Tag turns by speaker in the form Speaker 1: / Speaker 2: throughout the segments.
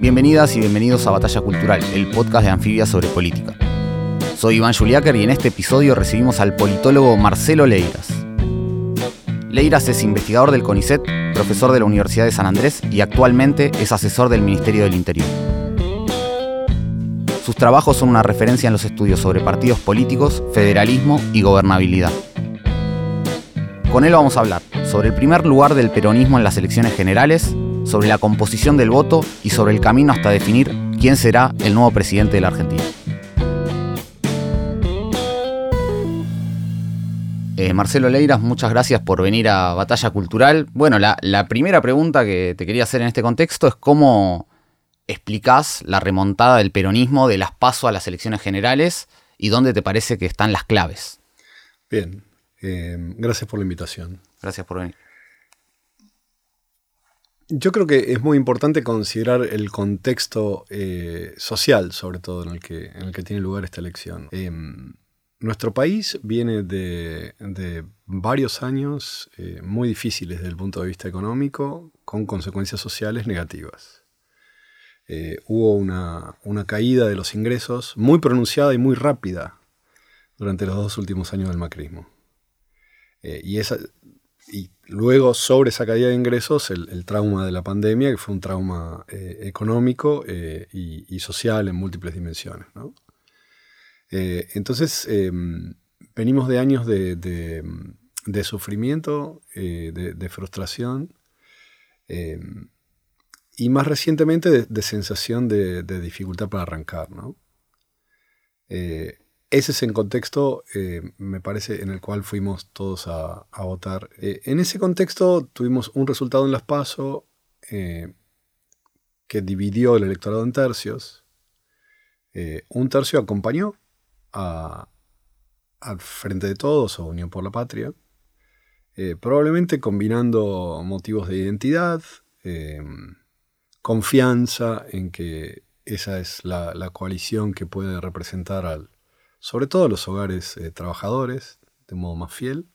Speaker 1: Bienvenidas y bienvenidos a Batalla Cultural, el podcast de Anfibia sobre política. Soy Iván Juliáquer y en este episodio recibimos al politólogo Marcelo Leiras. Leiras es investigador del CONICET, profesor de la Universidad de San Andrés y actualmente es asesor del Ministerio del Interior. Sus trabajos son una referencia en los estudios sobre partidos políticos, federalismo y gobernabilidad. Con él vamos a hablar sobre el primer lugar del peronismo en las elecciones generales, sobre la composición del voto y sobre el camino hasta definir quién será el nuevo presidente de la Argentina. Eh, Marcelo Leiras, muchas gracias por venir a Batalla Cultural. Bueno, la, primera pregunta que te quería hacer en este contexto es cómo explicás la remontada del peronismo de las pasos a las elecciones generales y dónde te parece que están las claves.
Speaker 2: Bien, eh, gracias por la invitación.
Speaker 1: Gracias por venir.
Speaker 2: Yo creo que es muy importante considerar el contexto eh, social, sobre todo, en el, que, en el que tiene lugar esta elección. Em, nuestro país viene de, varios años eh, muy difíciles desde el punto de vista económico, con consecuencias sociales negativas. Eh, hubo una, una, caída de los ingresos muy pronunciada y muy rápida durante los dos últimos años del macrismo. y esa, y luego, sobre esa caída de ingresos, el, trauma de la pandemia, que fue un trauma eh, económico eh, y, social en múltiples dimensiones. Eh, entonces, em, venimos de años de, sufrimiento, de, frustración, em, y más recientemente de, sensación de, dificultad para arrancar. ¿no? Ese es el contexto, eh, me parece, en el cual fuimos todos a, votar. Eh, en ese contexto tuvimos un resultado en las PASO eh, que dividió el electorado en tercios. un tercio acompañó al Frente de Todos o Unión por la Patria, probablemente combinando motivos de identidad, confianza en que esa es la coalición que puede representar al sobre todo los hogares eh, trabajadores, de modo más fiel.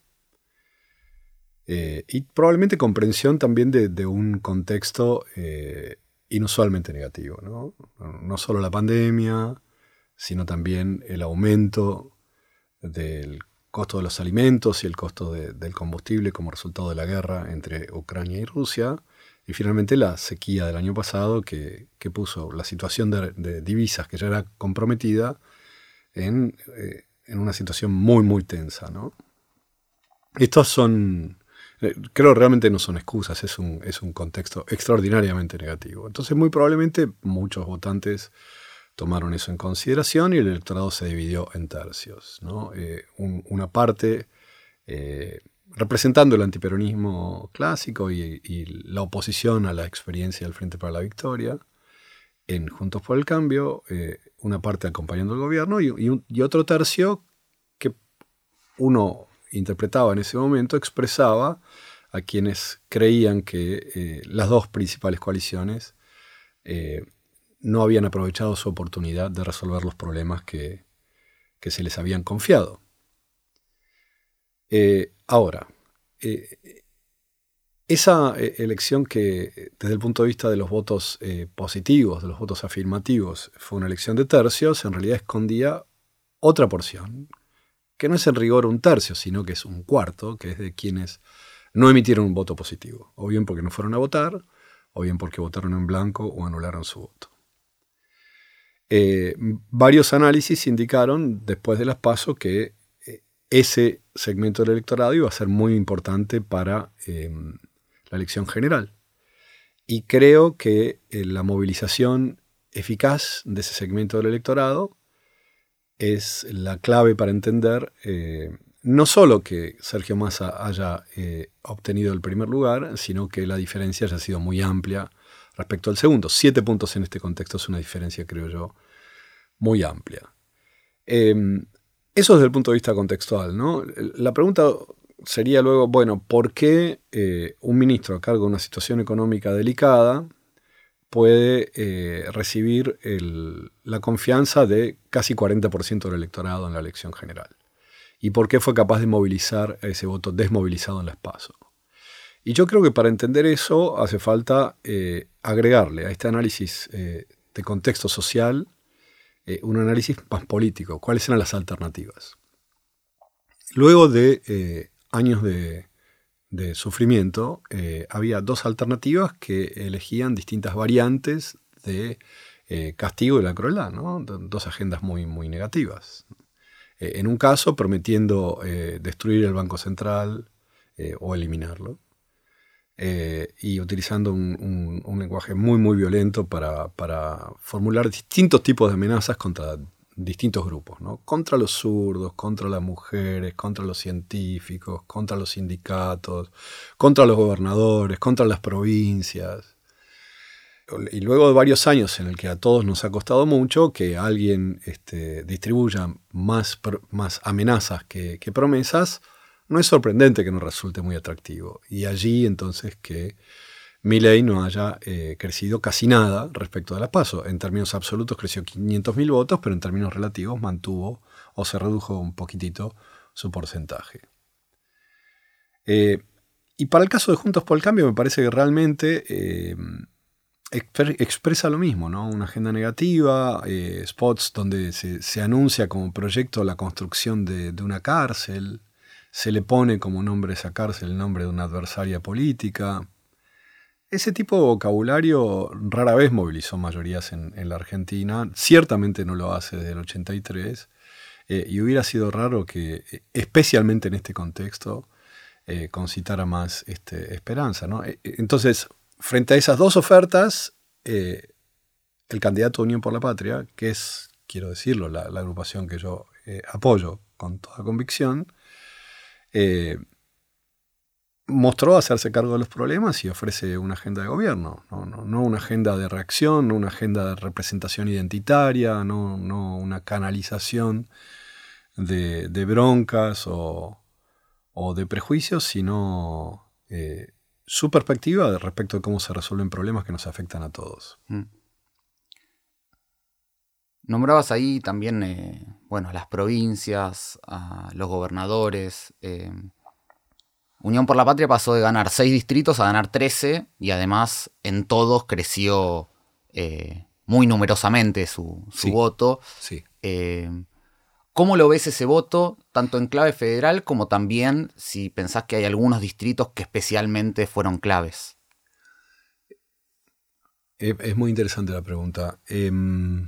Speaker 2: Eh, y probablemente comprensión también de, un contexto eh, inusualmente negativo. ¿no? ¿no? solo la pandemia, sino también el aumento del costo de los alimentos y el costo del combustible como resultado de la guerra entre Ucrania y Rusia. Y finalmente la sequía del año pasado que, puso la situación de divisas que ya era comprometida eh, en, una situación muy, muy tensa. ¿no? Estos son, eh, creo realmente no son excusas, es un, es un contexto extraordinariamente negativo. Entonces muy probablemente muchos votantes tomaron eso en consideración y el electorado se dividió en tercios. ¿no? Eh, una parte representando el antiperonismo clásico y, y, la oposición a la experiencia del Frente para la Victoria, en Juntos por el Cambio, eh, una parte acompañando al gobierno y, otro tercio que uno interpretaba en ese momento, expresaba a quienes creían que eh, las dos principales coaliciones eh, no habían aprovechado su oportunidad de resolver los problemas que, que se les habían confiado. ahora, esa eh, elección que desde el punto de vista de los votos eh, positivos, de los votos afirmativos, fue una elección de tercios, en realidad escondía otra porción, que no es en rigor un tercio, sino que es un cuarto, que es de quienes no emitieron un voto positivo, o bien porque no fueron a votar, o bien porque votaron en blanco o anularon su voto. Eh, varios análisis indicaron después de las pasos que ese segmento del electorado iba a ser muy importante para em, la elección general. Y creo que eh, la movilización eficaz de ese segmento del electorado es la clave para entender eh, no solo que Sergio Massa haya eh, obtenido el primer lugar, sino que la diferencia haya sido muy amplia respecto al segundo. Siete puntos en este contexto es una diferencia, creo yo, muy amplia. Em, eso desde el punto de vista contextual. ¿no? La pregunta sería luego, bueno, ¿por qué eh, un ministro a cargo de una situación económica delicada puede eh, recibir la confianza de casi 40% del electorado en la elección general? ¿Y por qué fue capaz de movilizar ese voto desmovilizado en las PASO? Y yo creo que para entender eso hace falta eh, agregarle a este análisis de contexto social un análisis más político. ¿Cuáles eran las alternativas? Luego de años de, sufrimiento, eh, había dos alternativas que elegían distintas variantes de eh, castigo de la crueldad, dos agendas muy, muy negativas. Eh, en un caso, prometiendo destruir el Banco Central o eliminarlo, y utilizando un, lenguaje muy, muy violento para, para, formular distintos tipos de amenazas contra distintos grupos, ¿no? Contra los zurdos, contra las mujeres, contra los científicos, contra los sindicatos, contra los gobernadores, contra las provincias. Y luego de varios años en el que a todos nos ha costado mucho que alguien este, distribuya más, más amenazas que, que promesas, no es sorprendente que no resulte muy atractivo. Y allí entonces que ley no haya eh, crecido casi nada respecto de la PASO. En términos absolutos creció 500.000 votos, pero en términos relativos mantuvo o se redujo un poquitito su porcentaje. Eh, y para el caso de Juntos por el Cambio me parece que realmente eh, expresa lo mismo, ¿no? Una agenda negativa, spots donde se, anuncia como proyecto la construcción de, de, una cárcel, se le pone como nombre a esa cárcel el nombre de una adversaria política, ese tipo de vocabulario rara vez movilizó mayorías en, la Argentina, ciertamente no lo hace desde el 83, eh, y hubiera sido raro que, especialmente en este contexto, eh, concitara más este, esperanza. Eh, entonces, frente a esas dos ofertas, el candidato Unión por la Patria, que es, quiero decirlo, la, la agrupación que yo apoyo con toda convicción, mostró hacerse cargo de los problemas y ofrece una agenda de gobierno, no, una agenda de reacción, no una agenda de representación identitaria, no, una canalización de, broncas o, de prejuicios, sino eh, su perspectiva respecto de cómo se resuelven problemas que nos afectan a todos. Mm.
Speaker 1: Nombrabas ahí también, eh, bueno, las provincias, los gobernadores. Eh, Unión por la Patria pasó de ganar 6 distritos a ganar 13 y además en todos creció eh, muy numerosamente su, voto.
Speaker 2: Sí.
Speaker 1: Eh, ¿Cómo lo ves ese voto, tanto en clave federal como también si pensás que hay algunos distritos que especialmente fueron claves?
Speaker 2: Es muy interesante la pregunta. Em,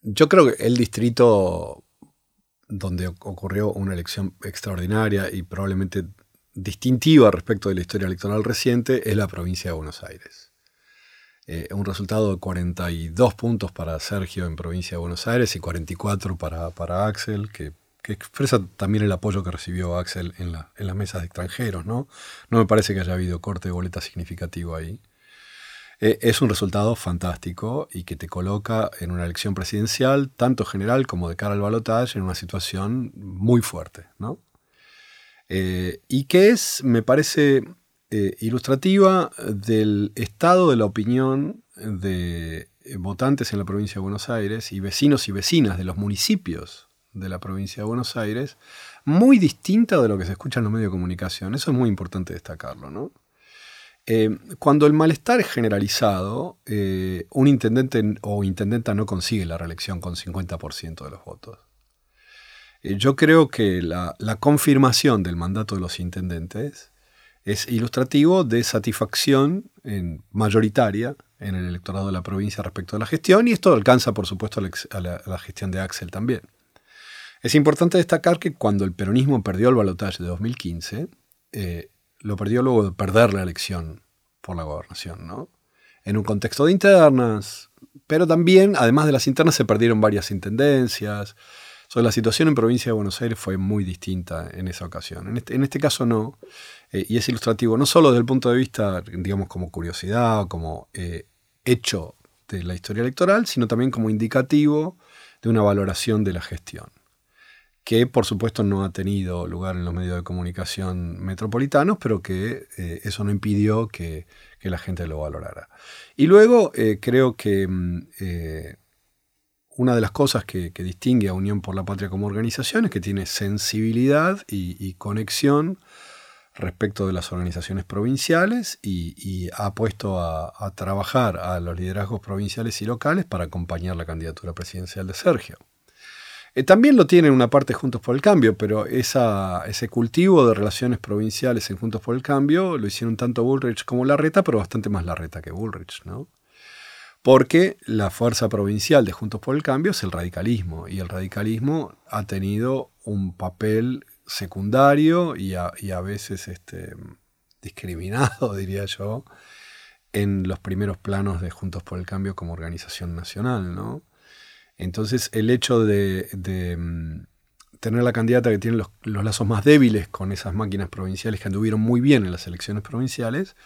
Speaker 2: yo creo que el distrito donde ocurrió una elección extraordinaria y probablemente distintiva respecto de la historia electoral reciente, es la provincia de Buenos Aires. Eh, un resultado de 42 puntos para Sergio en provincia de Buenos Aires y 44 para, para Axel, que, expresa también el apoyo que recibió Axel en, en las mesas de extranjeros. ¿no? no me parece que haya habido corte de boleta significativo ahí. Eh, es un resultado fantástico y que te coloca en una elección presidencial, tanto general como de cara al balotaje, en una situación muy fuerte. ¿no? Eh, y que es, me parece, eh, ilustrativa del estado de la opinión de votantes en la provincia de Buenos Aires y vecinos y vecinas de los municipios de la provincia de Buenos Aires, muy distinta de lo que se escucha en los medios de comunicación. Eso es muy importante destacarlo, ¿no? Eh, cuando el malestar es generalizado, eh, un intendente o intendenta no consigue la reelección con 50% de los votos. Eh, yo creo que la, confirmación del mandato de los intendentes es ilustrativo de satisfacción mayoritaria en el electorado de la provincia respecto a la gestión y esto alcanza, por supuesto, a la, gestión de Axel también. Es importante destacar que cuando el peronismo perdió el balotaje de 2015, lo perdió luego de perder la elección por la gobernación, ¿no? En un contexto de internas, pero también, además de las internas, se perdieron varias intendencias, la situación en provincia de Buenos Aires fue muy distinta en esa ocasión. En este, en este caso no, eh, y es ilustrativo, no solo desde el punto de vista, digamos, como curiosidad o como eh, hecho de la historia electoral, sino también como indicativo de una valoración de la gestión, que por supuesto no ha tenido lugar en los medios de comunicación metropolitanos, pero que eh, eso no impidió que, la gente lo valorara. Y luego creo que mm, una de las cosas que, distingue a Unión por la Patria como organización es que tiene sensibilidad y, conexión respecto de las organizaciones provinciales y, ha puesto a, trabajar a los liderazgos provinciales y locales para acompañar la candidatura presidencial de Sergio. Eh, también lo tiene una parte Juntos por el Cambio, pero ese cultivo de relaciones provinciales en Juntos por el Cambio lo hicieron tanto Bullrich como Larreta, pero bastante más Larreta que Bullrich, ¿no? porque la fuerza provincial de Juntos por el Cambio es el radicalismo, y el radicalismo ha tenido un papel secundario y a, veces este, discriminado, diría yo, en los primeros planos de Juntos por el Cambio como organización nacional. ¿no? Entonces, el hecho de, mm, tener la candidata que tiene los, los, lazos más débiles con esas máquinas provinciales que anduvieron muy bien en las elecciones provinciales,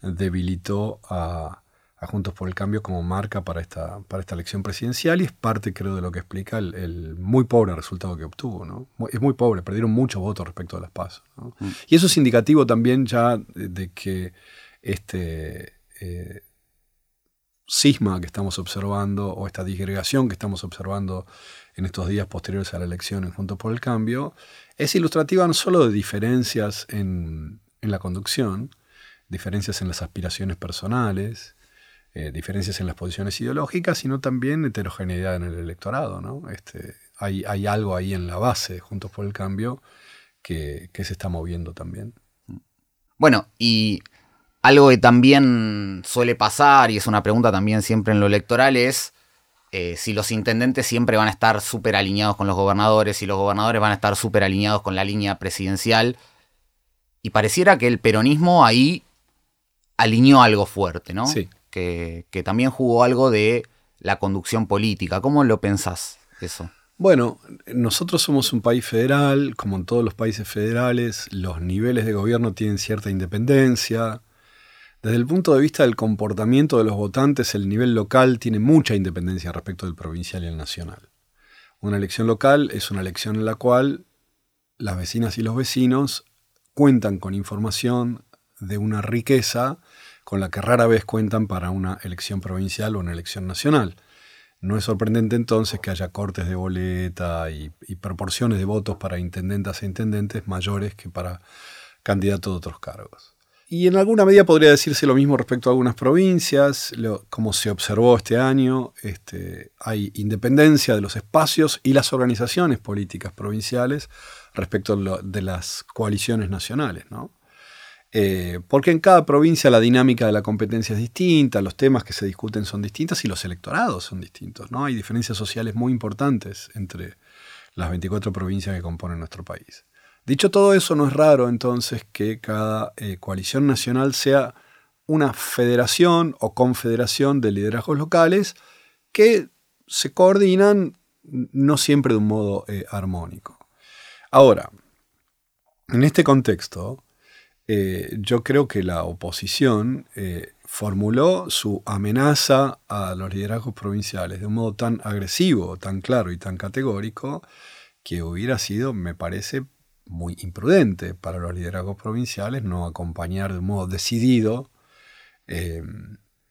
Speaker 2: debilitó a, a Juntos por el Cambio como marca para esta, para esta elección presidencial y es parte, creo, de lo que explica el, muy pobre resultado que obtuvo. ¿no? Es muy pobre, perdieron muchos votos respecto a las pasos. Mm. Y eso es indicativo también ya de, que este eh, cisma que estamos observando o esta disgregación que estamos observando en estos días posteriores a la elección en Juntos por el Cambio es ilustrativa no solo de diferencias en, en la conducción, diferencias en las aspiraciones personales, eh, diferencias en las posiciones ideológicas, sino también heterogeneidad en el electorado. ¿no? Este, hay, hay, algo ahí en la base, Juntos por el Cambio, que, se está moviendo también.
Speaker 1: Bueno, y algo que también suele pasar, y es una pregunta también siempre en lo electoral, es eh, si los intendentes siempre van a estar súper alineados con los gobernadores, si los gobernadores van a estar súper alineados con la línea presidencial. Y pareciera que el peronismo ahí alineó algo fuerte, ¿no?
Speaker 2: Sí
Speaker 1: que, también jugó algo de la conducción política. ¿Cómo lo pensás eso?
Speaker 2: Bueno, nosotros somos un país federal, como en todos los países federales, los niveles de gobierno tienen cierta independencia. Desde el punto de vista del comportamiento de los votantes, el nivel local tiene mucha independencia respecto del provincial y el nacional. Una elección local es una elección en la cual las vecinas y los vecinos cuentan con información de una riqueza con la que rara vez cuentan para una elección provincial o una elección nacional. No es sorprendente entonces que haya cortes de boleta y, proporciones de votos para intendentas e intendentes mayores que para candidatos de otros cargos. Y en alguna medida podría decirse lo mismo respecto a algunas provincias, como se observó este año, este, hay independencia de los espacios y las organizaciones políticas provinciales respecto de las coaliciones nacionales. ¿no? Eh, porque en cada provincia la dinámica de la competencia es distinta, los temas que se discuten son distintos y los electorados son distintos. ¿no? Hay diferencias sociales muy importantes entre las 24 provincias que componen nuestro país. Dicho todo eso, no es raro entonces que cada eh, coalición nacional sea una federación o confederación de liderazgos locales que se coordinan no siempre de un modo eh, armónico. Ahora, en este contexto, eh, yo creo que la oposición formuló su amenaza a los liderazgos provinciales de un modo tan agresivo, tan claro y tan categórico, que hubiera sido, me parece, muy imprudente para los liderazgos provinciales no acompañar de un modo decidido eh,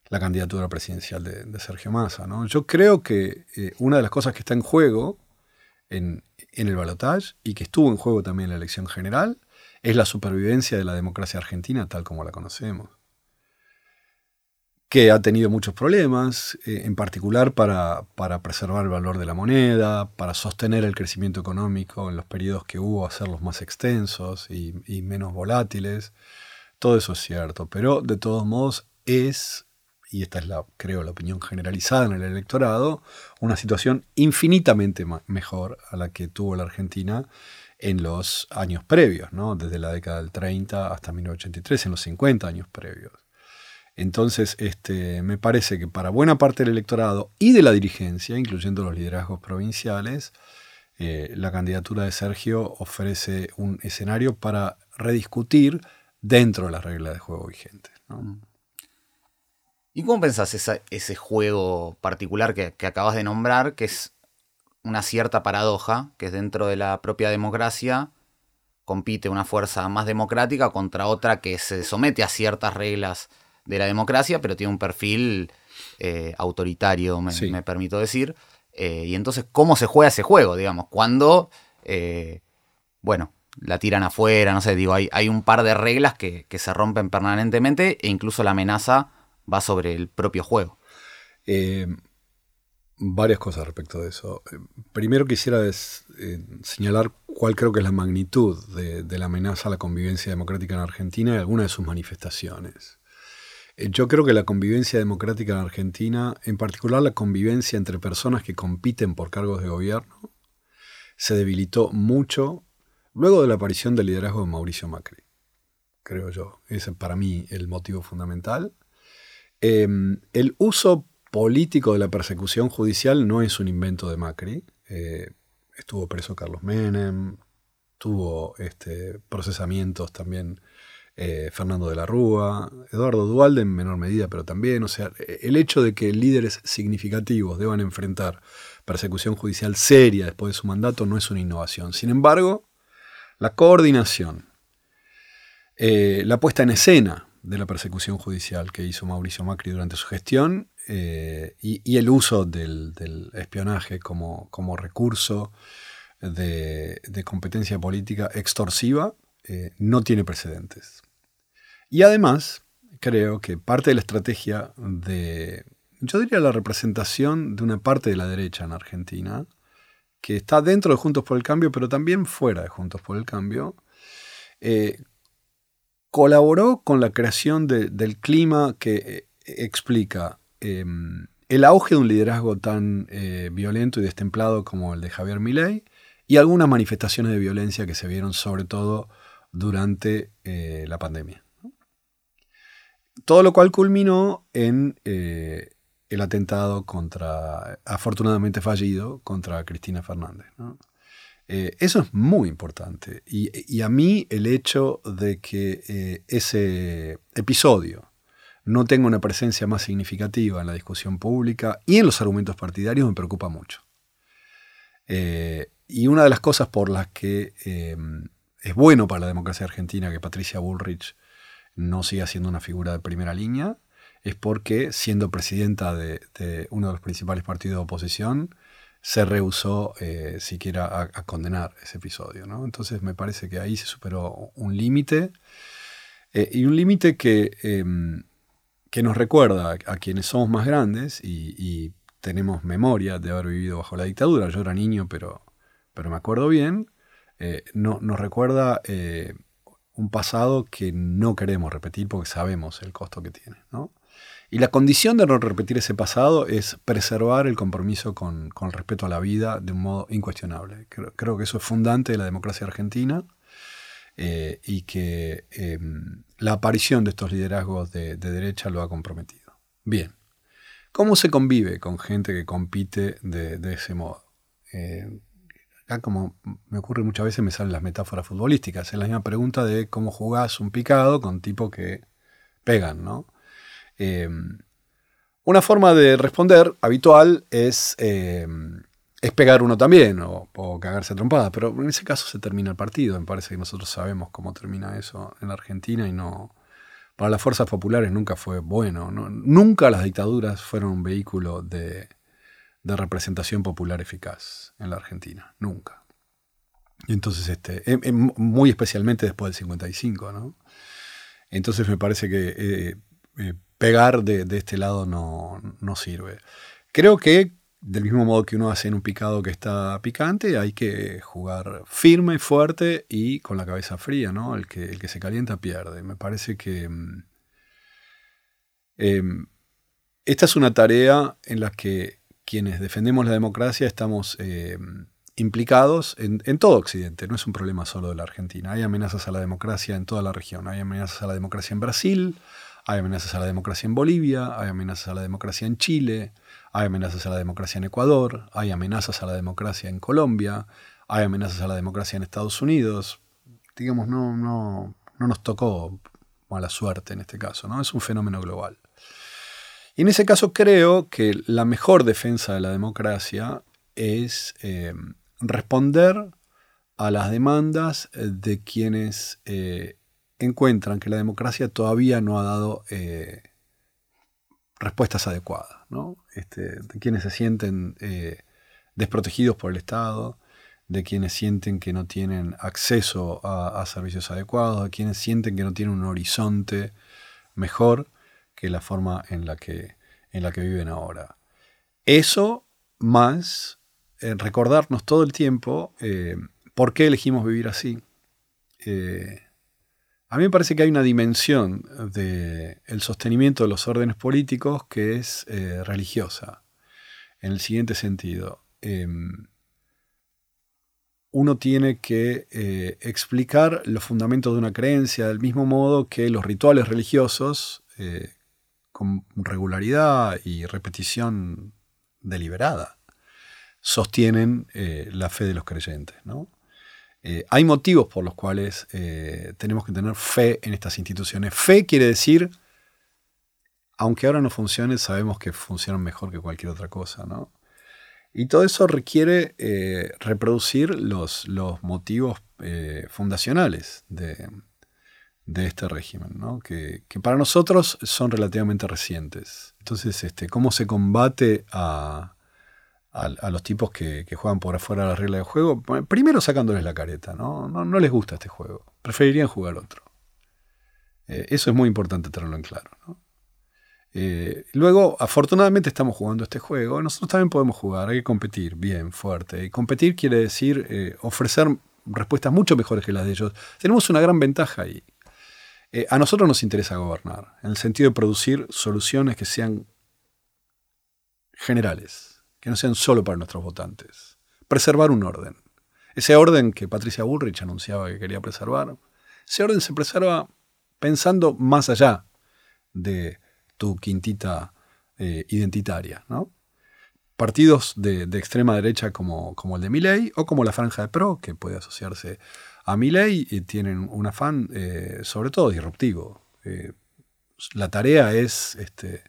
Speaker 2: la candidatura presidencial de, Sergio Massa. Yo creo que una de las cosas que está en juego en, en el balotaje y que estuvo en juego también en la elección general es la supervivencia de la democracia argentina tal como la conocemos, que ha tenido muchos problemas, eh, en particular para, preservar el valor de la moneda, para sostener el crecimiento económico en los periodos que hubo, hacerlos más extensos y, y menos volátiles. Todo eso es cierto, pero de todos modos es y esta es la, creo, la opinión generalizada en el electorado, una situación infinitamente mejor a la que tuvo la Argentina en los años previos, ¿no? desde la década del 30 hasta 1983, en los 50 años previos. Entonces, este, me parece que para buena parte del electorado y de la dirigencia, incluyendo los liderazgos provinciales, eh, la candidatura de Sergio ofrece un escenario para rediscutir dentro de las reglas de juego vigentes. Mm.
Speaker 1: ¿Y cómo pensás ese juego particular que, acabas de nombrar, que es una cierta paradoja, que es dentro de la propia democracia compite una fuerza más democrática contra otra que se somete a ciertas reglas de la democracia, pero tiene un perfil eh, autoritario, me, permito decir. Eh, y entonces, ¿cómo se juega ese juego? Digamos, cuando, eh, bueno, la tiran afuera, no sé, digo, hay, hay un par de reglas que, que, se rompen permanentemente e incluso la amenaza va sobre el propio juego.
Speaker 2: varias cosas respecto de eso. Primero quisiera señalar cuál creo que es la magnitud de, de, la amenaza a la convivencia democrática en Argentina y algunas de sus manifestaciones. Yo creo que la convivencia democrática en Argentina, en particular la convivencia entre personas que compiten por cargos de gobierno, se debilitó mucho luego de la aparición del liderazgo de Mauricio Macri, creo yo. Ese es para mí el motivo fundamental. Em, el uso político de la persecución judicial no es un invento de Macri. Eh, estuvo preso Carlos Menem, tuvo este, procesamientos también eh, Fernando de la Rúa, Eduardo Dualde en menor medida, pero también, o sea, el hecho de que líderes significativos deban enfrentar persecución judicial seria después de su mandato no es una innovación. Sin embargo, la coordinación, eh, la puesta en escena de la persecución judicial que hizo Mauricio Macri durante su gestión eh, y, el uso del, espionaje como, como recurso de, competencia política extorsiva no tiene precedentes. Y además, creo que parte de la estrategia de, yo diría la representación de una parte de la derecha en Argentina, que está dentro de Juntos por el Cambio, pero también fuera de Juntos por el Cambio, eh, colaboró con la creación del clima que eh, explica em, el auge de un liderazgo tan eh, violento y destemplado como el de Javier Milei y algunas manifestaciones de violencia que se vieron sobre todo durante la pandemia. Todo lo cual culminó en eh, el atentado contra, afortunadamente fallido, contra Cristina Fernández. Eh, eso es muy importante. Y, a mí el hecho de que eh, ese episodio no tenga una presencia más significativa en la discusión pública y en los argumentos partidarios me preocupa mucho. y una de las cosas por las que es bueno para la democracia argentina que Patricia Bullrich no siga siendo una figura de primera línea, es porque siendo presidenta de, uno de los principales partidos de oposición, se rehusó eh, siquiera a, condenar ese episodio. ¿no? Entonces me parece que ahí se superó un límite, eh, y un límite que, em, que nos recuerda a quienes somos más grandes y, tenemos memoria de haber vivido bajo la dictadura. Yo era niño, pero, pero me acuerdo bien. Eh, no, nos recuerda un pasado que no queremos repetir porque sabemos el costo que tiene. Y la condición de no repetir ese pasado es preservar el compromiso con, el respeto a la vida de un modo incuestionable. Creo, que eso es fundante de la democracia argentina eh, y que em, la aparición de estos liderazgos de, derecha lo ha comprometido. Bien, ¿cómo se convive con gente que compite de, ese modo? Eh, Acá, como me ocurre muchas veces, me salen las metáforas futbolísticas. Es la misma pregunta de cómo jugás un picado con tipos que pegan, ¿no? Em, una forma de responder habitual es, em, es pegar uno también o, cagarse a trompadas, pero en ese caso se termina el partido. Me parece que nosotros sabemos cómo termina eso en la Argentina y no. Para las fuerzas populares nunca fue bueno. Nunca las dictaduras fueron un vehículo de, de representación popular eficaz en la Argentina, nunca. Y entonces, este, em, em, muy especialmente después del 55, ¿no? Entonces me parece que eh, eh, pegar de, este lado no, sirve. Creo que del mismo modo que uno hace en un picado que está picante, hay que jugar firme, fuerte y con la cabeza fría, ¿no? El que, el que se calienta pierde. Me parece que em, esta es una tarea en la que quienes defendemos la democracia estamos eh, implicados en, todo Occidente, no es un problema solo de la Argentina. Hay amenazas a la democracia en toda la región, hay amenazas a la democracia en Brasil, hay amenazas a la democracia en Bolivia, hay amenazas a la democracia en Chile, hay amenazas a la democracia en Ecuador, hay amenazas a la democracia en Colombia, hay amenazas a la democracia en Estados Unidos. Digamos, no, no, no nos tocó mala suerte en este caso, ¿no? Es un fenómeno global. Y en ese caso creo que la mejor defensa de la democracia es eh, responder a las demandas de quienes eh, encuentran que la democracia todavía no ha dado eh, respuestas adecuadas, ¿no? Este, de quienes se sienten desprotegidos por el Estado, de quienes sienten que no tienen acceso a, servicios adecuados, de quienes sienten que no tienen un horizonte mejor que la forma en la que, en la que viven ahora. Eso más eh, recordarnos todo el tiempo eh, por qué elegimos vivir así. Eh, a mí me parece que hay una dimensión del sostenimiento de los órdenes políticos que es religiosa, en el siguiente sentido. Em, uno tiene que eh, explicar los fundamentos de una creencia del mismo modo que los rituales religiosos, eh, con regularidad y repetición deliberada, sostienen eh, la fe de los creyentes. hay motivos por los cuales tenemos que tener fe en estas instituciones. Fe quiere decir, aunque ahora no funcione, sabemos que funcionan mejor que cualquier otra cosa. ¿no? Y todo eso requiere eh, reproducir los, los motivos eh, fundacionales de, este régimen, ¿no? que, para nosotros son relativamente recientes. Entonces, este, ¿cómo se combate a, a, los tipos que, juegan por afuera de la regla de juego? Primero sacándoles la careta, ¿no? No, les gusta este juego, preferirían jugar otro. Eh, eso es muy importante tenerlo en claro. Eh, luego, afortunadamente estamos jugando este juego. Nosotros también podemos jugar, hay que competir bien, fuerte. Y competir quiere decir eh, ofrecer respuestas mucho mejores que las de ellos. Tenemos una gran ventaja ahí. Eh, a nosotros nos interesa gobernar, en el sentido de producir soluciones que sean generales, que no sean solo para nuestros votantes. Preservar un orden. Ese orden que Patricia Bullrich anunciaba que quería preservar, ese orden se preserva pensando más allá de tu quintita eh, identitaria. ¿no? Partidos de, extrema derecha como, como, el de Milley o como la Franja de Pro, que puede asociarse a Milley, y tienen un afán eh, sobre todo disruptivo. Eh, la tarea es este,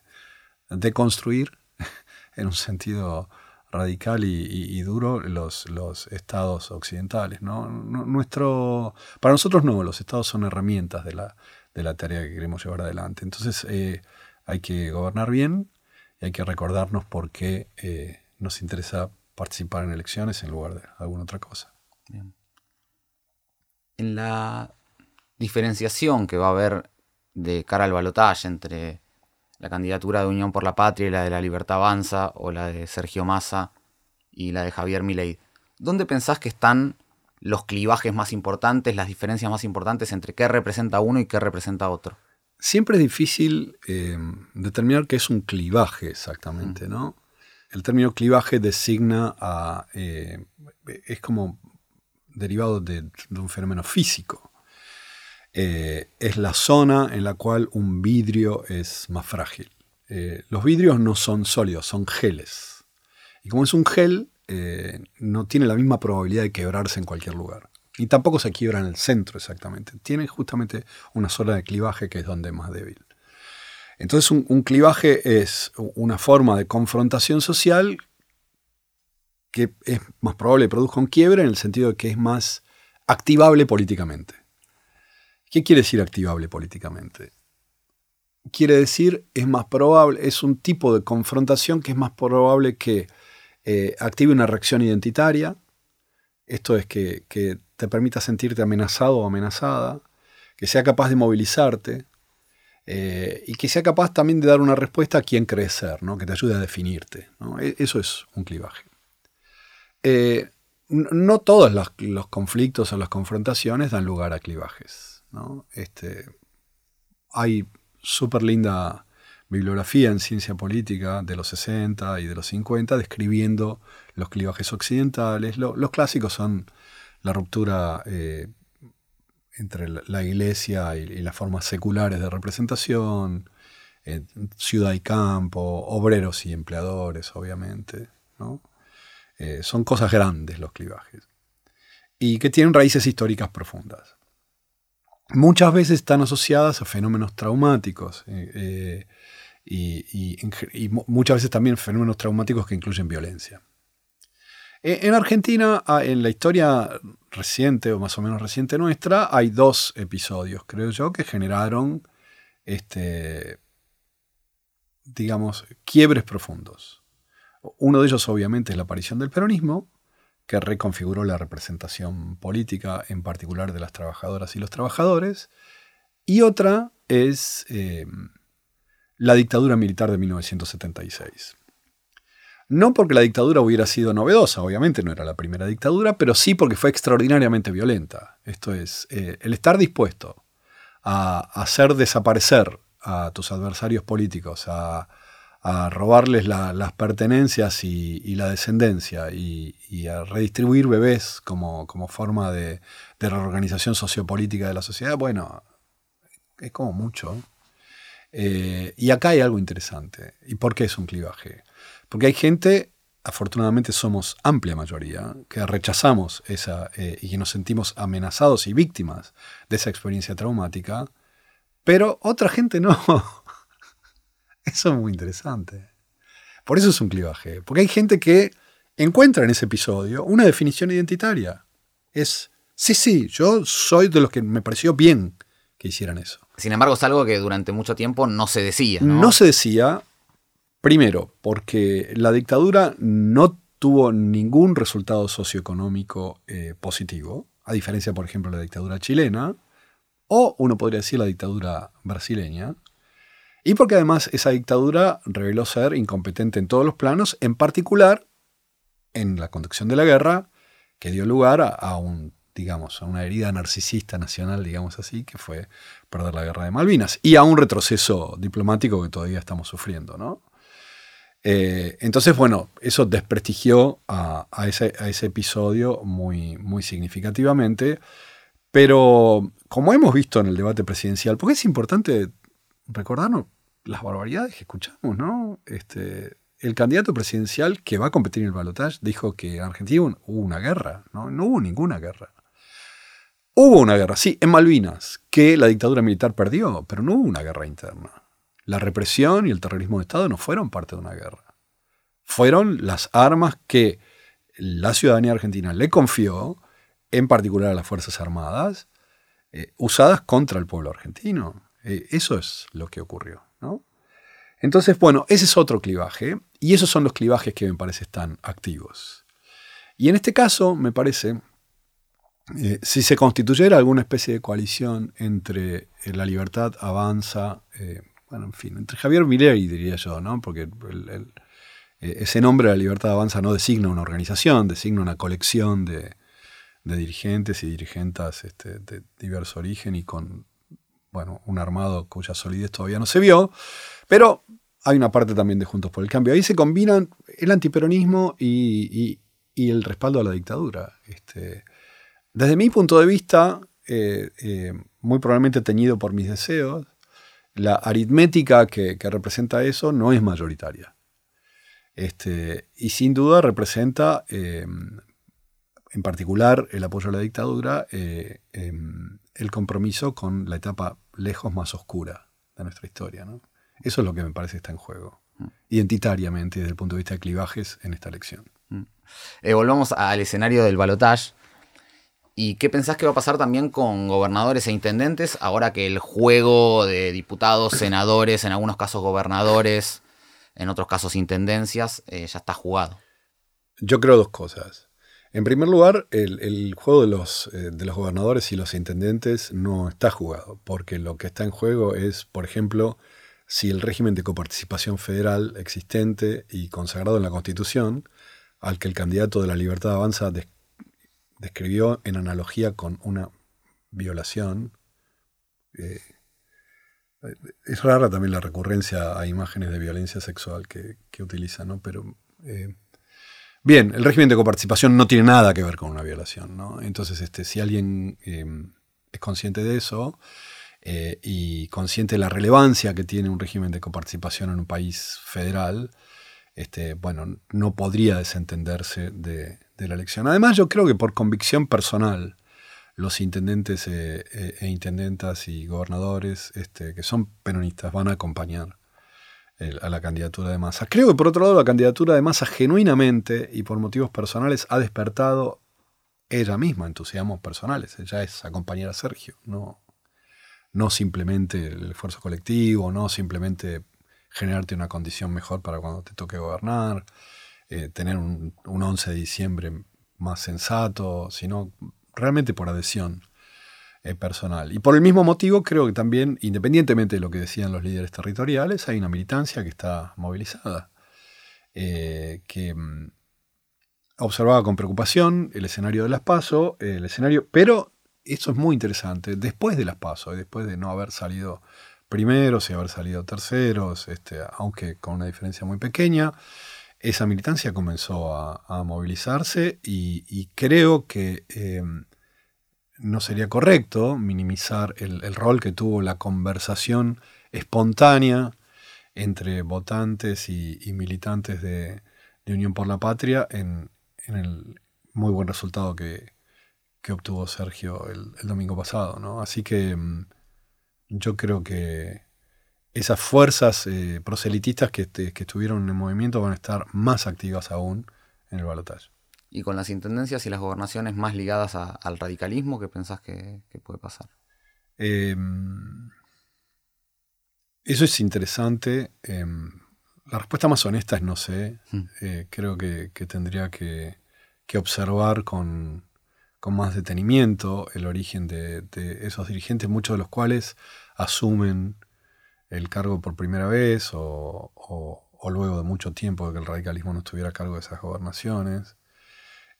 Speaker 2: deconstruir en un sentido radical y, duro los, estados occidentales. ¿no? Nuestro, para nosotros no, los estados son herramientas de la, de la tarea que queremos llevar adelante. Entonces, hay que gobernar bien y hay que recordarnos por qué eh, nos interesa participar en elecciones en lugar de alguna otra cosa.
Speaker 1: En la diferenciación que va a haber de cara al balotaje entre la candidatura de Unión por la Patria y la de la Libertad Avanza, o la de Sergio Massa y la de Javier Milei, ¿dónde pensás que están los clivajes más importantes, las diferencias más importantes entre qué representa uno y qué representa otro?
Speaker 2: Siempre es difícil eh, determinar qué es un clivaje exactamente, ¿no? El término clivaje designa a... Eh, es como derivado de, un fenómeno físico. Eh, es la zona en la cual un vidrio es más frágil. los vidrios no son sólidos, son geles. Y como es un gel, no tiene la misma probabilidad de quebrarse en cualquier lugar. Y tampoco se quiebra en el centro exactamente. Tiene justamente una zona de clivaje que es donde es más débil. Entonces un, clivaje es una forma de confrontación social que es más probable que produzca un quiebre en el sentido de que es más activable políticamente. ¿Qué quiere decir activable políticamente? Quiere decir, es más probable, es un tipo de confrontación que es más probable que eh, active una reacción identitaria, esto es que, te permita sentirte amenazado o amenazada, que sea capaz de movilizarte eh, y que sea capaz también de dar una respuesta a quien crees ser, ¿no? que te ayude a definirte. E, eso es un clivaje. Eh, no todos los, conflictos o las confrontaciones dan lugar a clivajes. Este, hay súper linda bibliografía en ciencia política de los 60 y de los 50 describiendo los clivajes occidentales. los clásicos son la ruptura eh, entre la iglesia y, las formas seculares de representación, ciudad y campo, obreros y empleadores, obviamente. Eh, son cosas grandes los clivajes. y que tienen raíces históricas profundas. Muchas veces están asociadas a fenómenos traumáticos eh, y, muchas veces también fenómenos traumáticos que incluyen violencia. E, en Argentina, en la historia reciente o más o menos reciente nuestra, hay dos episodios, creo yo, que generaron, este, digamos, quiebres profundos. Uno de ellos obviamente es la aparición del peronismo, que reconfiguró la representación política, en particular de las trabajadoras y los trabajadores, y otra es eh, la dictadura militar de 1976. No porque la dictadura hubiera sido novedosa, obviamente no era la primera dictadura, pero sí porque fue extraordinariamente violenta. Esto es, eh, el estar dispuesto a hacer desaparecer a tus adversarios políticos, a, a robarles las pertenencias y, la descendencia y, a redistribuir bebés como, forma de, reorganización sociopolítica de la sociedad, bueno, es como mucho. Eh, y acá hay algo interesante. ¿Y por qué es un clivaje? Porque hay gente, afortunadamente somos amplia mayoría, que rechazamos esa eh, y que nos sentimos amenazados y víctimas de esa experiencia traumática, pero otra gente no. Eso es muy interesante. Por eso es un clivaje. Porque hay gente que encuentra en ese episodio una definición identitaria. Es, sí, sí, yo soy de los que me pareció bien que hicieran eso.
Speaker 1: Sin embargo, es algo que durante mucho tiempo no se decía. No,
Speaker 2: no se decía, primero, porque la dictadura no tuvo ningún resultado socioeconómico eh, positivo, a diferencia, por ejemplo, de la dictadura chilena, o uno podría decir la dictadura brasileña, y porque además esa dictadura reveló ser incompetente en todos los planos, en particular en la conducción de la guerra, que dio lugar a, un, digamos, a una herida narcisista nacional, digamos así, que fue perder la guerra de Malvinas, y a un retroceso diplomático que todavía estamos sufriendo, ¿no? Eh, entonces, bueno, eso desprestigió a, ese, episodio muy, muy significativamente, pero como hemos visto en el debate presidencial, porque es importante recordarnos las barbaridades que escuchamos, ¿no? Este, el candidato presidencial que va a competir en el balotaje dijo que en Argentina hubo una guerra, ¿no? No hubo ninguna guerra. Hubo una guerra, sí, en Malvinas, que la dictadura militar perdió, pero no hubo una guerra interna. La represión y el terrorismo de Estado no fueron parte de una guerra. Fueron las armas que la ciudadanía argentina le confió, en particular a las Fuerzas Armadas, eh, usadas contra el pueblo argentino. Eh, eso es lo que ocurrió. ¿No? Entonces, bueno, ese es otro clivaje y esos son los clivajes que me parece están activos. Y en este caso, me parece, eh, si se constituyera alguna especie de coalición entre eh, la libertad avanza, bueno, en fin, entre Javier Milei, diría yo, ¿no? porque ese nombre, la libertad avanza, no designa una organización, designa una colección de, dirigentes y dirigentes este, de diverso origen y con bueno, un armado cuya solidez todavía no se vio, pero hay una parte también de Juntos por el Cambio. Ahí se combinan el antiperonismo y, el respaldo a la dictadura. Este, desde mi punto de vista, eh, eh, muy probablemente teñido por mis deseos, la aritmética que, representa eso no es mayoritaria. Este, y sin duda representa, eh, en particular, el apoyo a la dictadura, em, el compromiso con la etapa lejos más oscura de nuestra historia. ¿no? Eso es lo que me parece está en juego, mm. identitariamente desde el punto de vista de clivajes en esta elección.
Speaker 1: Mm. Eh, volvamos al escenario del balotaje. ¿Y qué pensás que va a pasar también con gobernadores e intendentes ahora que el juego de diputados, senadores, en algunos casos gobernadores, en otros casos intendencias, eh, ya está jugado?
Speaker 2: Yo creo dos cosas. En primer lugar, el, juego de los, eh, de los, gobernadores y los intendentes no está jugado, porque lo que está en juego es, por ejemplo, si el régimen de coparticipación federal existente y consagrado en la Constitución, al que el candidato de la Libertad Avanza describió en analogía con una violación, eh, es rara también la recurrencia a imágenes de violencia sexual que, que utiliza, ¿no? Pero eh, Bien, el régimen de coparticipación no tiene nada que ver con una violación, ¿no? Entonces, este, si alguien em, es consciente de eso eh, y consciente de la relevancia que tiene un régimen de coparticipación en un país federal, este, bueno, no podría desentenderse de, la elección. Además, yo creo que por convicción personal, los intendentes eh, eh, e intendentas y gobernadores este, que son peronistas van a acompañar a la candidatura de Massa. Creo que por otro lado la candidatura de Massa genuinamente y por motivos personales ha despertado ella misma entusiasmos personales. Ella es acompañar a Sergio, no, no simplemente el esfuerzo colectivo, no simplemente generarte una condición mejor para cuando te toque gobernar, eh, tener un, 11 de diciembre más sensato, sino realmente por adhesión eh, personal. Y por el mismo motivo creo que también, independientemente de lo que decían los líderes territoriales, hay una militancia que está movilizada, eh, que mm, observaba con preocupación el escenario de las PASO, el escenario, pero eso es muy interesante, después de las PASO, después de no haber salido primeros y haber salido terceros, este, aunque con una diferencia muy pequeña, esa militancia comenzó a, movilizarse y, creo que eh, no sería correcto minimizar el, rol que tuvo la conversación espontánea entre votantes y, militantes de, Unión por la Patria en, el muy buen resultado que, obtuvo Sergio el, domingo pasado. ¿no? Así que mm, yo creo que esas fuerzas eh, proselitistas que, que, estuvieron en el movimiento van a estar más activas aún en el balotaje.
Speaker 1: ¿Y con las intendencias y las gobernaciones más ligadas al radicalismo, qué pensás que, puede pasar? Em,
Speaker 2: eso es interesante. Em, la respuesta más honesta es no sé. Hmm. Eh, creo que, tendría que, observar con, más detenimiento el origen de, esos dirigentes, muchos de los cuales asumen el cargo por primera vez o, o luego de mucho tiempo de que el radicalismo no estuviera a cargo de esas gobernaciones.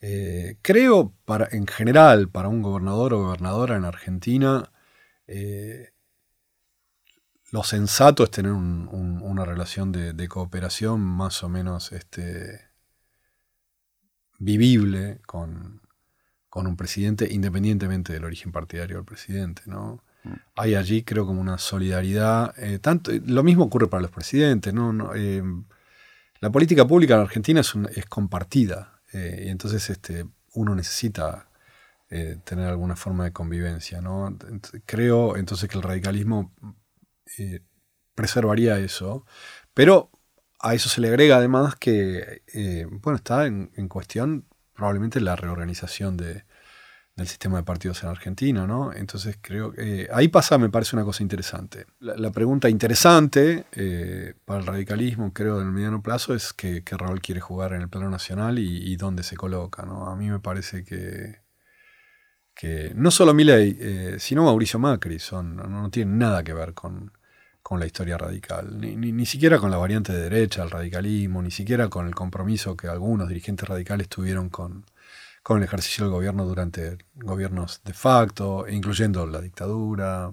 Speaker 2: Eh, creo, para, en general, para un gobernador o gobernadora en Argentina, eh, lo sensato es tener una relación de, cooperación más o menos este, vivible con, un presidente, independientemente del origen partidario del presidente. ¿no? Mm. Hay allí, creo, como una solidaridad. Eh, tanto, lo mismo ocurre para los presidentes. ¿no? la política pública en Argentina es, es compartida. Eh, y entonces este, uno necesita eh, tener alguna forma de convivencia. ¿no? Creo entonces que el radicalismo eh, preservaría eso, pero a eso se le agrega además que bueno, está en, cuestión probablemente la reorganización de, del sistema de partidos en Argentina, ¿no? Entonces creo que eh, ahí pasa, me parece una cosa interesante. La, pregunta interesante eh, para el radicalismo, creo, en el mediano plazo, es qué rol quiere jugar en el plano nacional y, dónde se coloca, ¿no? A mí me parece que, que no solo Milei, eh, sino Mauricio Macri son, no, tienen nada que ver con, la historia radical, ni, ni, siquiera con la variante de derecha del radicalismo, ni siquiera con el compromiso que algunos dirigentes radicales tuvieron con con el ejercicio del gobierno durante gobiernos de facto, incluyendo la dictadura.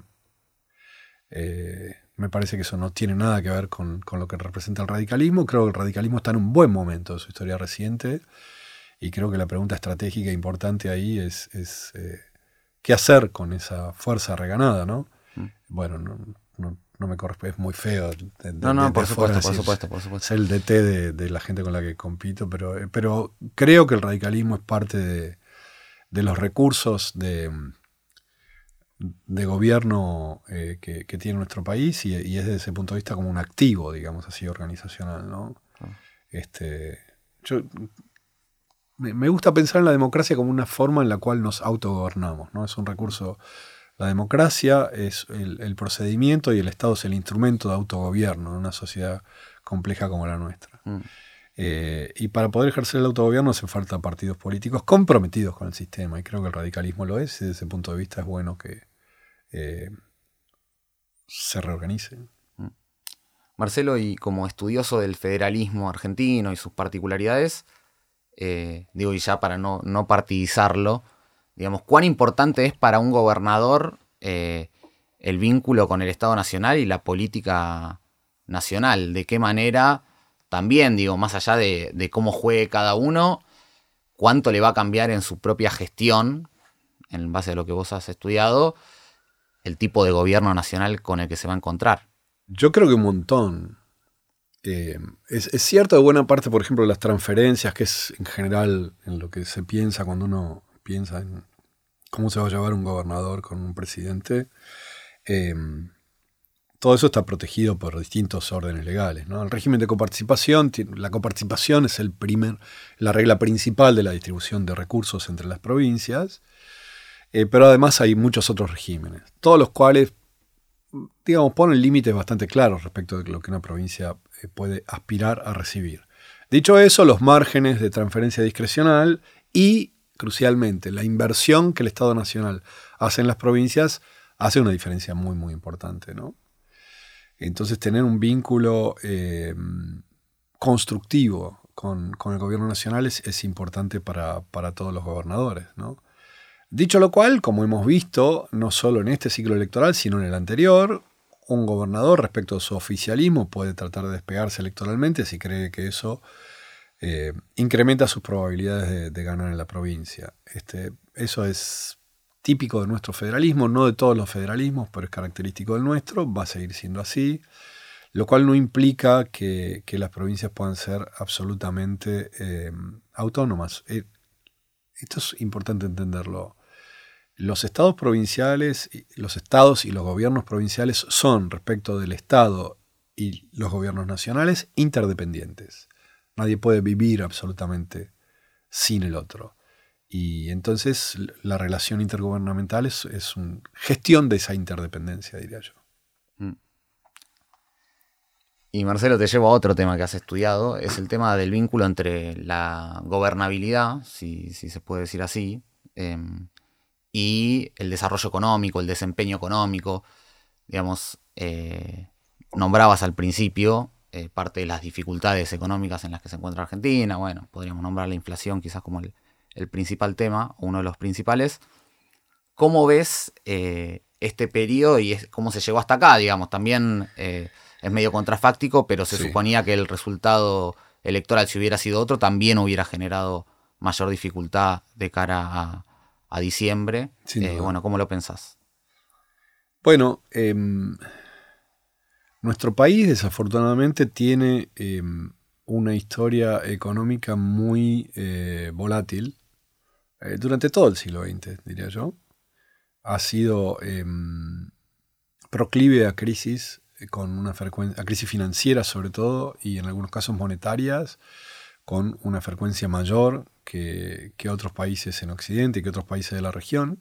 Speaker 2: Eh, me parece que eso no tiene nada que ver con, lo que representa el radicalismo. Creo que el radicalismo está en un buen momento de su historia reciente y creo que la pregunta estratégica importante ahí es, eh, qué hacer con esa fuerza reganada, ¿no? Mm. Bueno, no, no me corresponde, es muy feo.
Speaker 1: no, no, por, supuesto, por supuesto, por supuesto,
Speaker 2: Es el DT de, la gente con la que compito, pero, eh, pero creo que el radicalismo es parte de, los recursos de, de gobierno eh, que, tiene nuestro país y, es desde ese punto de vista como un activo, digamos así, organizacional. ¿no? Ah. Este, yo, me, gusta pensar en la democracia como una forma en la cual nos autogobernamos, ¿no? Es un recurso la democracia es el, procedimiento y el Estado es el instrumento de autogobierno en una sociedad compleja como la nuestra. Mm. Eh, y para poder ejercer el autogobierno hace falta partidos políticos comprometidos con el sistema, y creo que el radicalismo lo es, y desde ese punto de vista es bueno que eh, se reorganicen. Mm.
Speaker 1: Marcelo, y como estudioso del federalismo argentino y sus particularidades, eh, digo, y ya para no, no partidizarlo, digamos, cuán importante es para un gobernador eh, el vínculo con el Estado Nacional y la política nacional, de qué manera también, digo, más allá de, cómo juegue cada uno, cuánto le va a cambiar en su propia gestión, en base a lo que vos has estudiado, el tipo de gobierno nacional con el que se va a encontrar.
Speaker 2: Yo creo que un montón. Eh, es, cierto de buena parte, por ejemplo, las transferencias, que es en general en lo que se piensa cuando uno piensa en cómo se va a llevar un gobernador con un presidente. Eh, todo eso está protegido por distintos órdenes legales. ¿no? El régimen de coparticipación, la coparticipación es el primer, la regla principal de la distribución de recursos entre las provincias, eh, pero además hay muchos otros regímenes, todos los cuales digamos, ponen límites bastante claros respecto de lo que una provincia eh, puede aspirar a recibir. Dicho eso, los márgenes de transferencia discrecional y, crucialmente, la inversión que el Estado Nacional hace en las provincias hace una diferencia muy, muy importante. ¿no? Entonces, tener un vínculo eh, constructivo con, el gobierno nacional es, importante para, para, todos los gobernadores. ¿no? Dicho lo cual, como hemos visto, no solo en este ciclo electoral, sino en el anterior, un gobernador respecto a su oficialismo puede tratar de despegarse electoralmente si cree que eso eh, incrementa sus probabilidades de, ganar en la provincia. Este, eso es típico de nuestro federalismo, no de todos los federalismos, pero es característico del nuestro, va a seguir siendo así, lo cual no implica que, las provincias puedan ser absolutamente eh, autónomas. Eh, esto es importante entenderlo. Los estados provinciales, los estados y los gobiernos provinciales son, respecto del Estado y los gobiernos nacionales, interdependientes. Nadie puede vivir absolutamente sin el otro. Y entonces la relación intergubernamental es, una gestión de esa interdependencia, diría yo. Mm.
Speaker 1: Y Marcelo, te llevo a otro tema que has estudiado, es el tema del vínculo entre la gobernabilidad, si, se puede decir así, em, y el desarrollo económico, el desempeño económico. Digamos, eh, nombrabas al principio eh, parte de las dificultades económicas en las que se encuentra Argentina. Bueno, podríamos nombrar la inflación quizás como el, principal tema, uno de los principales. ¿Cómo ves eh, este periodo y cómo se llegó hasta acá? Digamos, también es medio contrafáctico, pero se suponía que el resultado electoral, si hubiera sido otro, también hubiera generado mayor dificultad de cara a, a diciembre. Eh, bueno, ¿cómo lo pensás?
Speaker 2: Bueno, em, nuestro país desafortunadamente tiene em, una historia económica muy eh, volátil eh, durante todo el siglo XX, diría yo. Ha sido em, proclive a crisis con una frecuencia, a crisis financiera sobre todo y en algunos casos monetarias con una frecuencia mayor que, otros países en Occidente y que otros países de la región.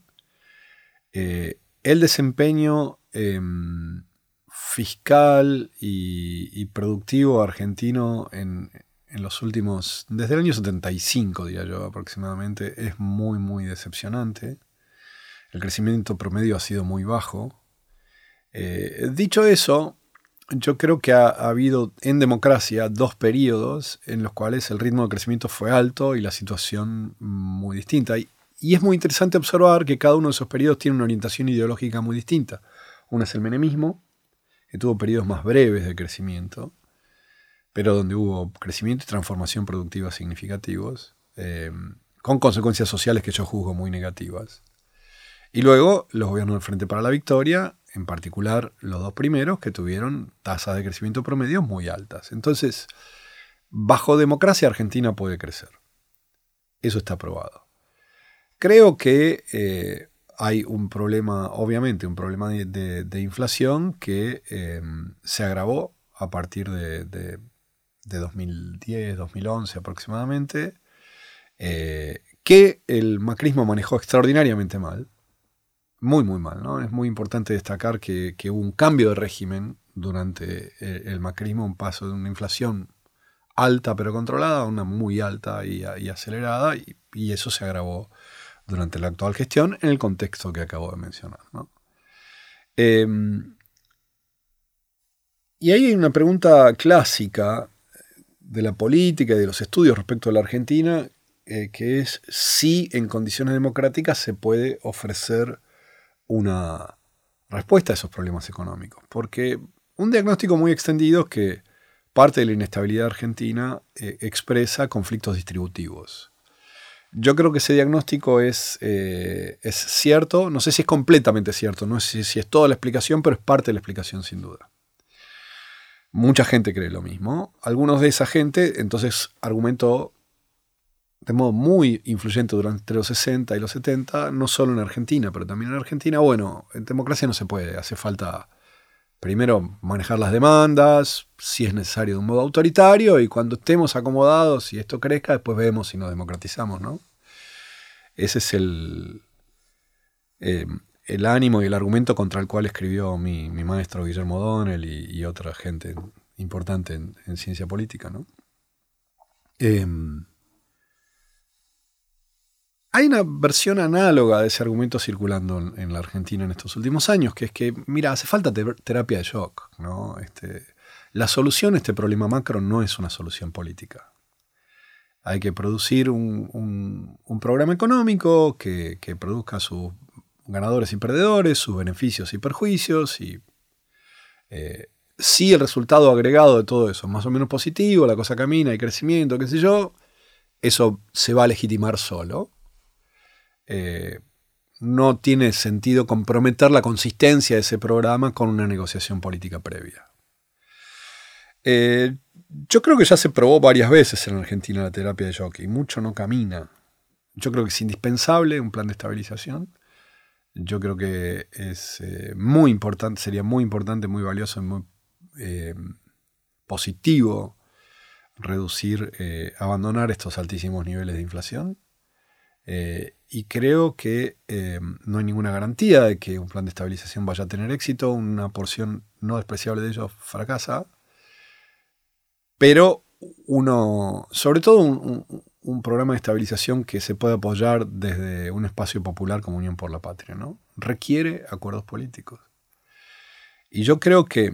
Speaker 2: Eh, el desempeño em, fiscal y, productivo argentino en, los últimos, desde el año 75, diría yo aproximadamente, es muy, muy decepcionante. El crecimiento promedio ha sido muy bajo. Eh, dicho eso, yo creo que ha, habido en democracia dos periodos en los cuales el ritmo de crecimiento fue alto y la situación muy distinta. Y, es muy interesante observar que cada uno de esos periodos tiene una orientación ideológica muy distinta. Uno es el menemismo, que tuvo periodos más breves de crecimiento, pero donde hubo crecimiento y transformación productiva significativos, eh, con consecuencias sociales que yo juzgo muy negativas. Y luego los gobiernos del Frente para la Victoria, en particular los dos primeros, que tuvieron tasas de crecimiento promedio muy altas. Entonces, bajo democracia Argentina puede crecer. Eso está probado. Creo que eh, hay un problema, obviamente, un problema de, inflación que em, se agravó a partir de, 2010, 2011 aproximadamente, eh, que el macrismo manejó extraordinariamente mal muy, muy mal. ¿no? Es muy importante destacar que, hubo un cambio de régimen durante eh, el, macrismo, un paso de una inflación alta pero controlada a una muy alta y, acelerada, y, eso se agravó durante la actual gestión en el contexto que acabo de mencionar. Em, y ahí hay una pregunta clásica de la política y de los estudios respecto a la Argentina, eh, que es si en condiciones democráticas se puede ofrecer una respuesta a esos problemas económicos. Porque un diagnóstico muy extendido es que parte de la inestabilidad argentina eh, expresa conflictos distributivos. Yo creo que ese diagnóstico es, eh, es, cierto, no sé si es completamente cierto, no sé si, es toda la explicación, pero es parte de la explicación sin duda. Mucha gente cree lo mismo. Algunos de esa gente entonces argumentó de modo muy influyente durante los 60 y los 70, no solo en Argentina, pero también en Argentina, bueno, en democracia no se puede, hace falta primero manejar las demandas, si es necesario de un modo autoritario, y cuando estemos acomodados y esto crezca, después vemos si nos democratizamos, ¿no? Ese es el, eh, el ánimo y el argumento contra el cual escribió mi, maestro Guillermo Donnell y, otra gente importante en, ciencia política. ¿no? Em, hay una versión análoga de ese argumento circulando en, la Argentina en estos últimos años, que es que, mira, hace falta terapia de shock. ¿no? Este, la solución a este problema macro no es una solución política. Hay que producir un, programa económico que, produzca sus ganadores y perdedores, sus beneficios y perjuicios, y eh, si el resultado agregado de todo eso es más o menos positivo, la cosa camina, hay crecimiento, qué sé yo, eso se va a legitimar solo. Eh, no tiene sentido comprometer la consistencia de ese programa con una negociación política previa. Eh, yo creo que ya se probó varias veces en Argentina la terapia de shock y mucho no camina. Yo creo que es indispensable un plan de estabilización. Yo creo que es eh, muy importante, sería muy importante, muy valioso y muy positivo reducir, abandonar estos altísimos niveles de inflación. Y creo que no hay ninguna garantía de que un plan de estabilización vaya a tener éxito. Una porción no despreciable de ellos fracasa. Pero uno, sobre todo un, un programa de estabilización que se puede apoyar desde un espacio popular como Unión por la Patria, ¿no? Requiere acuerdos políticos. Y yo creo que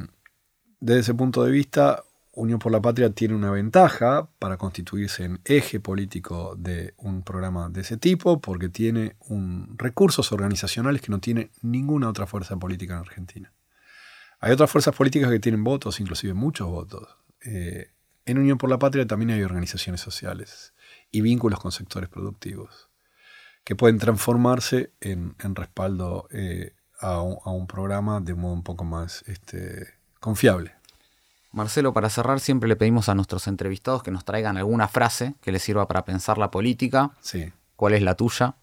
Speaker 2: desde ese punto de vista, Unión por la Patria tiene una ventaja para constituirse en eje político de un programa de ese tipo, porque tiene recursos organizacionales que no tiene ninguna otra fuerza política en Argentina. Hay otras fuerzas políticas que tienen votos, inclusive muchos votos. Eh, en Unión por la Patria también hay organizaciones sociales y vínculos con sectores productivos, que pueden transformarse en, respaldo eh, a, un, programa de modo un poco más este, confiable.
Speaker 1: Marcelo, para cerrar, siempre le pedimos a nuestros entrevistados que nos traigan alguna frase que les sirva para pensar la política.
Speaker 2: Sí.
Speaker 1: ¿Cuál es la tuya?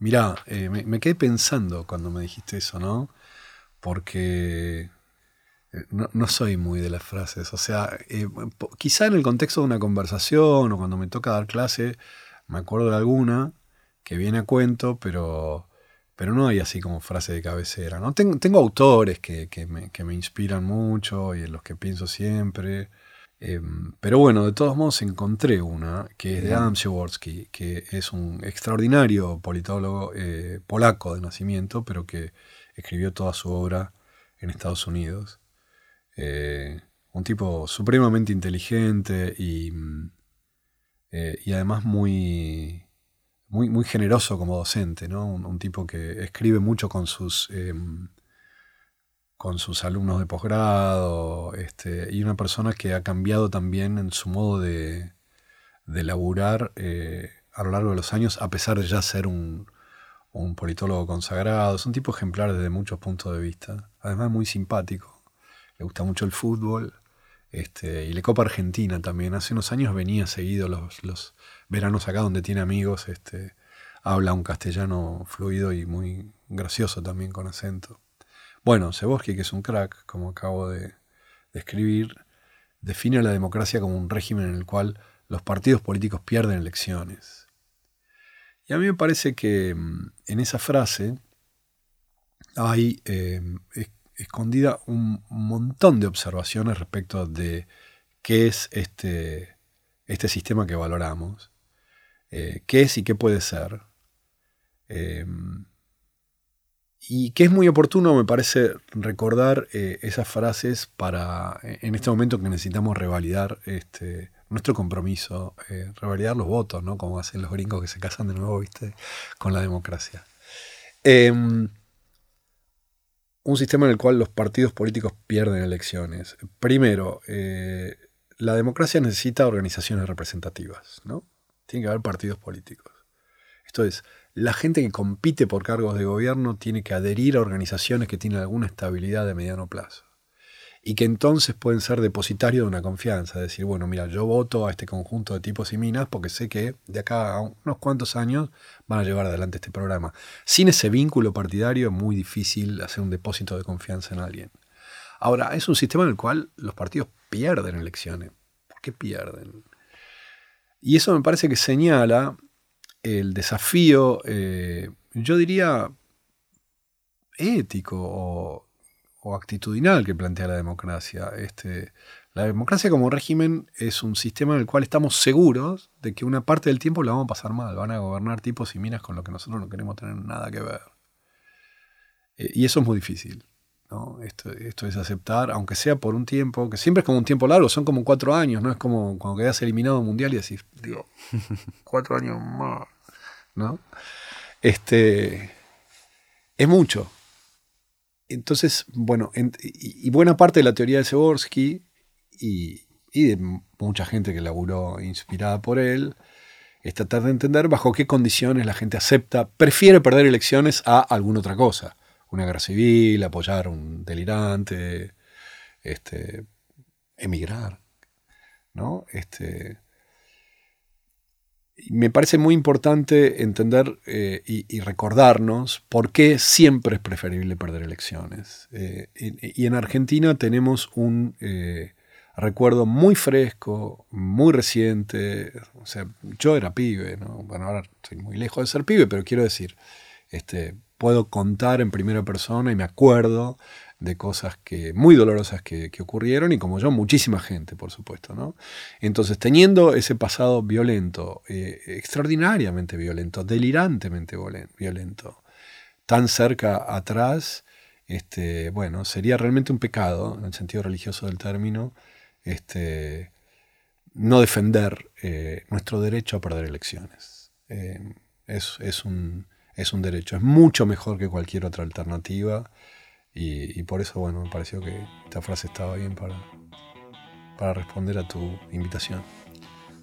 Speaker 2: Mirá, eh, me, quedé pensando cuando me dijiste eso, ¿no? Porque eh, no, soy muy de las frases. O sea, eh, quizá en el contexto de una conversación o cuando me toca dar clase, me acuerdo de alguna que viene a cuento, pero, pero no hay así como frase de cabecera. ¿no? Tengo, tengo autores que, me, inspiran mucho y en los que pienso siempre. Em, pero bueno, de todos modos encontré una que es de Adam Przeworski, que es un extraordinario politólogo eh, polaco de nacimiento, pero que escribió toda su obra en Estados Unidos. Eh, un tipo supremamente inteligente y, mm, eh, y además muy, muy, muy, generoso como docente, ¿no? Un, tipo que escribe mucho con sus, em, con sus alumnos de posgrado este, y una persona que ha cambiado también en su modo de, de laburar eh, a lo largo de los años, a pesar de ya ser un, un politólogo consagrado. Es un tipo ejemplar desde muchos puntos de vista, además muy simpático le gusta mucho el fútbol. Este, y le copa Argentina también. Hace unos años venía seguido los, veranos acá donde tiene amigos. Este, habla un castellano fluido y muy gracioso también con acento. Bueno, Seborski, que es un crack, como acabo de, describir, define a la democracia como un régimen en el cual los partidos políticos pierden elecciones. Y a mí me parece que mm, en esa frase hay, eh, escondida un montón de observaciones respecto de qué es este, este sistema que valoramos, eh, qué es y qué puede ser. Em, y que es muy oportuno, me parece, recordar eh, esas frases para, en este momento que necesitamos revalidar este, nuestro compromiso, eh, revalidar los votos, ¿no? Como hacen los gringos que se casan de nuevo, ¿viste? Con la democracia. Em, un sistema en el cual los partidos políticos pierden elecciones. Primero, eh, la democracia necesita organizaciones representativas, ¿no? Tiene que haber partidos políticos. Esto es, la gente que compite por cargos de gobierno tiene que adherir a organizaciones que tienen alguna estabilidad de mediano plazo. Y que entonces pueden ser depositarios de una confianza, decir, bueno, mira, yo voto a este conjunto de tipos y minas porque sé que de acá a unos cuantos años van a llevar adelante este programa. Sin ese vínculo partidario es muy difícil hacer un depósito de confianza en alguien. Ahora, es un sistema en el cual los partidos pierden elecciones. ¿Por qué pierden? Y eso me parece que señala el desafío, eh, yo diría, ético o o actitudinal que plantea la democracia. Este, la democracia como régimen es un sistema en el cual estamos seguros de que una parte del tiempo la vamos a pasar mal. Van a gobernar tipos y minas con lo que nosotros no queremos tener nada que ver. Eh, y eso es muy difícil. ¿no? Esto, esto, es aceptar, aunque sea por un tiempo, que siempre es como un tiempo largo, son como cuatro años, ¿no? Es como cuando quedas eliminado mundial y decís, digo, cuatro años más. ¿no? Este, es mucho. Entonces, bueno, y, buena parte de la teoría de Seborski y, de mucha gente que laburó inspirada por él, es tratar de entender bajo qué condiciones la gente acepta, prefiere perder elecciones a alguna otra cosa. Una guerra civil, apoyar a un delirante, este, emigrar. ¿no? Este, me parece muy importante entender eh, y, recordarnos por qué siempre es preferible perder elecciones. Eh, y, en Argentina tenemos un eh, recuerdo muy fresco, muy reciente. O sea, yo era pibe, ¿no? Bueno, ahora estoy muy lejos de ser pibe, pero quiero decir, este, puedo contar en primera persona y me acuerdo de cosas que, muy dolorosas que, ocurrieron y como yo, muchísima gente, por supuesto. ¿no? Entonces, teniendo ese pasado violento, eh, extraordinariamente violento, delirantemente violento, tan cerca atrás, este, bueno, sería realmente un pecado, en el sentido religioso del término, este, no defender eh, nuestro derecho a perder elecciones. Eh, es, es, un, es un derecho, es mucho mejor que cualquier otra alternativa. Y, por eso, bueno, me pareció que esta frase estaba bien para, para responder a tu invitación.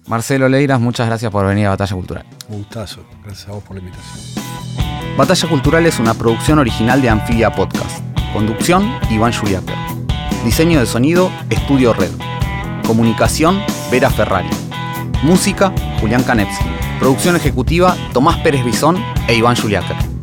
Speaker 1: Marcelo Leiras, muchas gracias por venir a Batalla Cultural.
Speaker 2: Un gustazo, gracias a vos por la invitación.
Speaker 1: Batalla Cultural es una producción original de Anfibia Podcast. Conducción, Iván Juliáper. Diseño de sonido, Estudio Red. Comunicación, Vera Ferrari. Música, Julián Kanevsky. Producción ejecutiva, Tomás Pérez Bisón e Iván Juliáper.